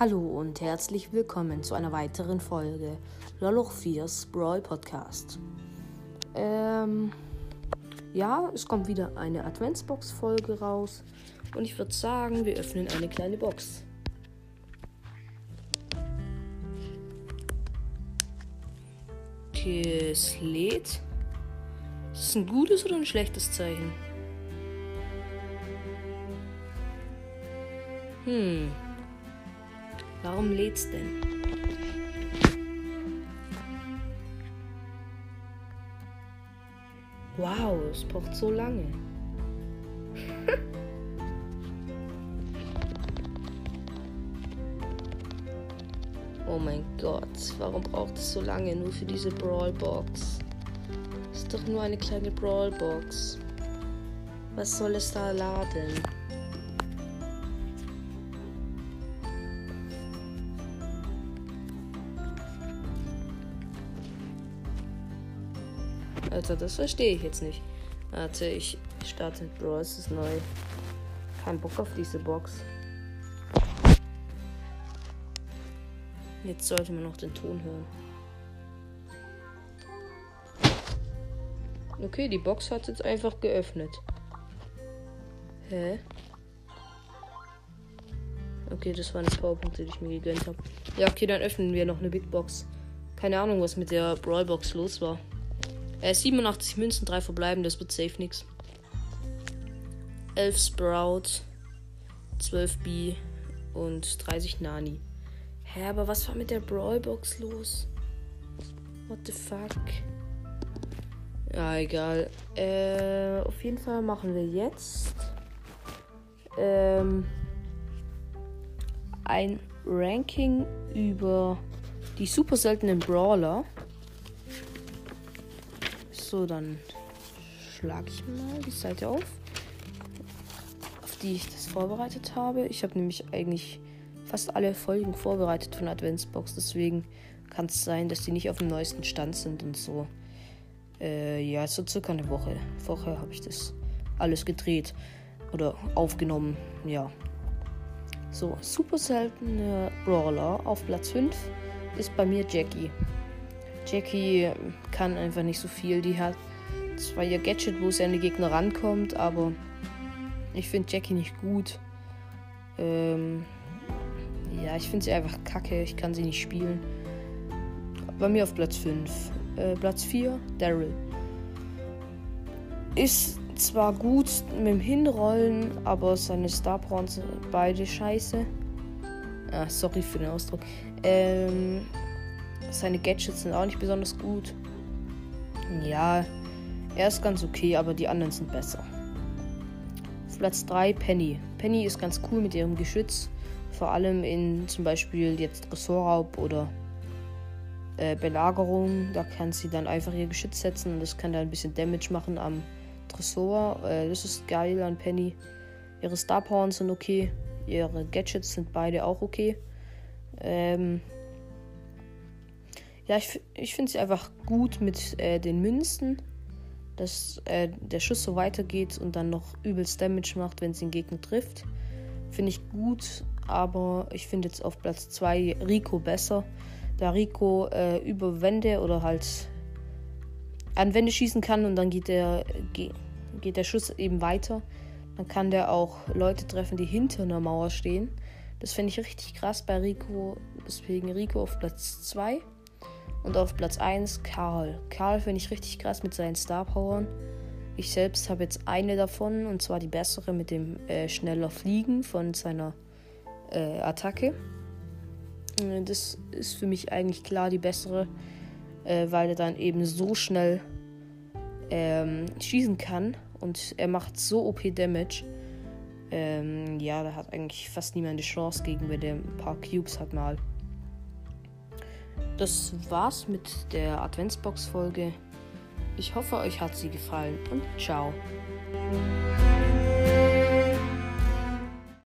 Hallo und herzlich willkommen zu einer weiteren Folge Loloch 4's Brawl Podcast. Ähm, ja, es kommt wieder eine Adventsbox-Folge raus und ich würde sagen, wir öffnen eine kleine Box. Okay, es lädt. Ist das ein gutes oder ein schlechtes Zeichen? Hm. Warum lädt's denn? Wow, es braucht so lange. oh mein Gott, warum braucht es so lange nur für diese Brawlbox? Ist doch nur eine kleine Brawlbox. Was soll es da laden? Alter, das verstehe ich jetzt nicht. Warte, ich starte Brawl, es ist neu. Kein Bock auf diese Box. Jetzt sollte man noch den Ton hören. Okay, die Box hat jetzt einfach geöffnet. Hä? Okay, das waren die Powerpunkte, die ich mir gegönnt habe. Ja, okay, dann öffnen wir noch eine Big Box. Keine Ahnung, was mit der Brawl Box los war. Äh, 87 Münzen, 3 verbleiben, das wird safe nix. 11 Sprout, 12 B und 30 Nani. Hä, aber was war mit der Brawlbox los? What the fuck? Ja, egal. Äh, auf jeden Fall machen wir jetzt ähm, ein Ranking über die super seltenen Brawler. So, dann schlage ich mal die Seite auf, auf die ich das vorbereitet habe. Ich habe nämlich eigentlich fast alle Folgen vorbereitet von Adventsbox, deswegen kann es sein, dass die nicht auf dem neuesten Stand sind und so. Äh, ja, so circa eine Woche. Vorher habe ich das alles gedreht oder aufgenommen, ja. So, super seltene Brawler auf Platz 5 ist bei mir Jackie. Jackie kann einfach nicht so viel. Die hat zwar ihr Gadget, wo sie an die Gegner rankommt, aber ich finde Jackie nicht gut. Ähm, ja, ich finde sie einfach kacke. Ich kann sie nicht spielen. Bei mir auf Platz 5. Äh, Platz 4, Daryl. Ist zwar gut mit dem Hinrollen, aber seine Star Prawns sind beide scheiße. Ah, sorry für den Ausdruck. Ähm, seine Gadgets sind auch nicht besonders gut. Ja, er ist ganz okay, aber die anderen sind besser. Platz 3 Penny. Penny ist ganz cool mit ihrem Geschütz. Vor allem in zum Beispiel jetzt Ressortraub oder äh, Belagerung. Da kann sie dann einfach ihr Geschütz setzen und das kann dann ein bisschen Damage machen am Tresor. Äh, das ist geil an Penny. Ihre Star Powers sind okay. Ihre Gadgets sind beide auch okay. Ähm, ja, ich, ich finde sie einfach gut mit äh, den Münzen, dass äh, der Schuss so weitergeht und dann noch übelst Damage macht, wenn sie den Gegner trifft. Finde ich gut, aber ich finde jetzt auf Platz 2 Rico besser. Da Rico äh, über Wände oder halt an Wände schießen kann und dann geht der, geht der Schuss eben weiter. Dann kann der auch Leute treffen, die hinter einer Mauer stehen. Das finde ich richtig krass bei Rico. Deswegen Rico auf Platz 2. Und auf Platz 1 Karl. Karl finde ich richtig krass mit seinen Star Powern. Ich selbst habe jetzt eine davon und zwar die bessere mit dem äh, schneller Fliegen von seiner äh, Attacke. Äh, das ist für mich eigentlich klar die bessere, äh, weil er dann eben so schnell ähm, schießen kann und er macht so OP Damage. Ähm, ja, da hat eigentlich fast niemand eine Chance gegen, wenn der ein paar Cubes hat mal das war's mit der Adventsbox-Folge. Ich hoffe, euch hat sie gefallen und ciao.